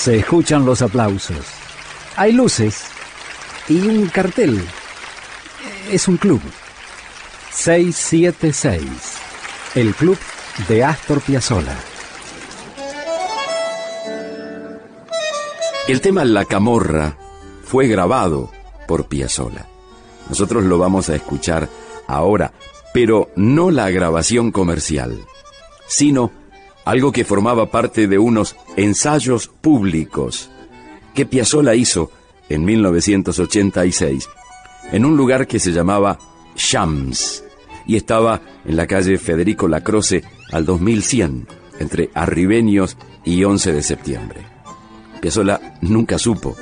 Se escuchan los aplausos. Hay luces y un cartel. Es un club. 676. El club de Astor Piazzolla. El tema La Camorra fue grabado por Piazzolla. Nosotros lo vamos a escuchar ahora, pero no la grabación comercial, sino algo que formaba parte de unos ensayos públicos que Piazzolla hizo en 1986 en un lugar que se llamaba Shams y estaba en la calle Federico Lacroce al 2100 entre Arribeños y 11 de septiembre. Piazzolla nunca supo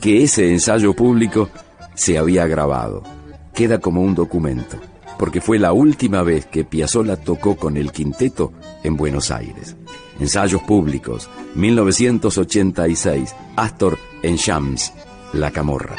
que ese ensayo público se había grabado. Queda como un documento, porque fue la última vez que Piazzolla tocó con el quinteto en Buenos Aires. Ensayos públicos, 1986, Astor en Shams, La Camorra.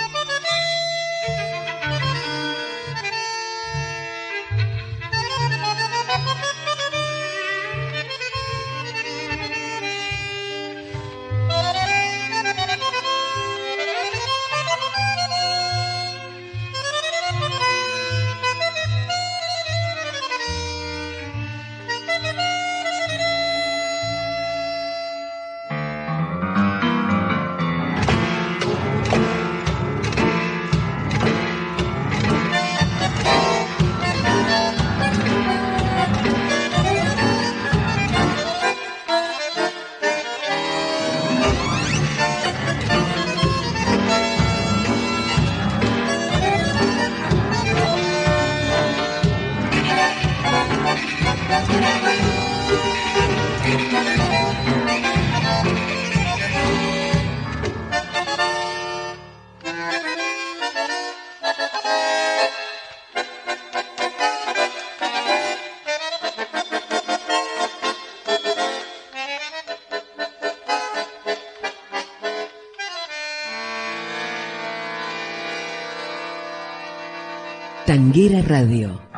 Tanguera Radio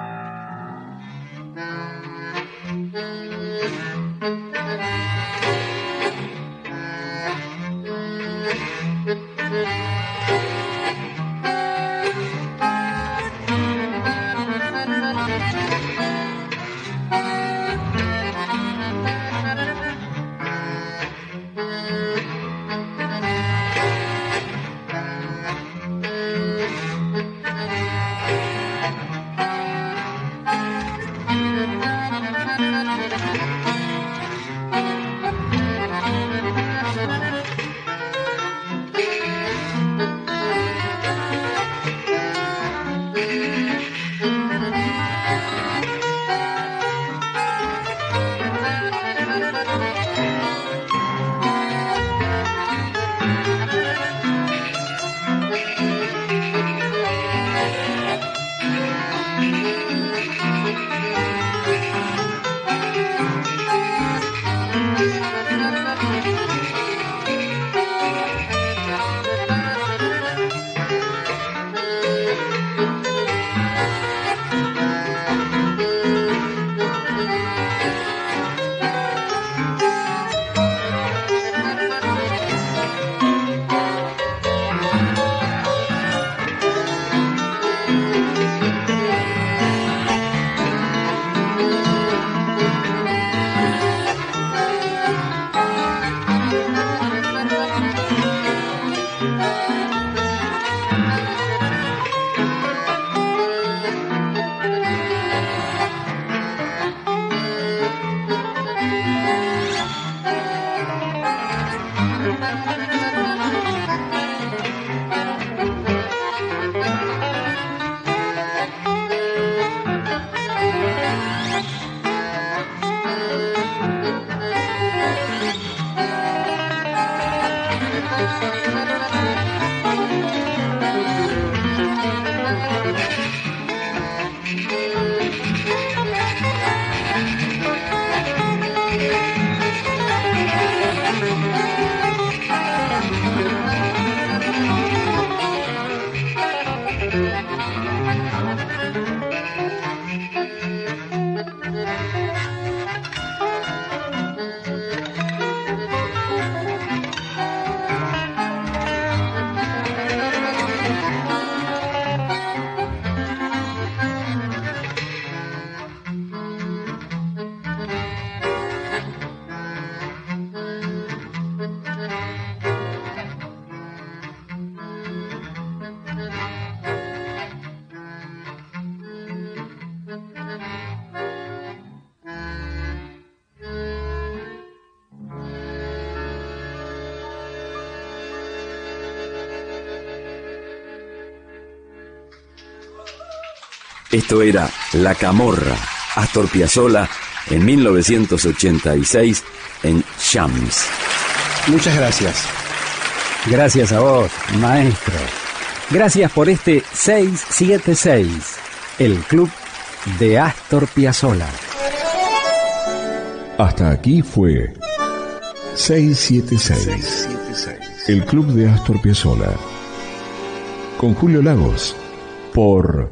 Esto era La Camorra, Astor Piazzolla, en 1986 en Shams. Muchas gracias. Gracias a vos, maestro. Gracias por este 676, el club de Astor Piazzolla. Hasta aquí fue 676, el club de Astor Piazzolla. Con Julio Lagos, por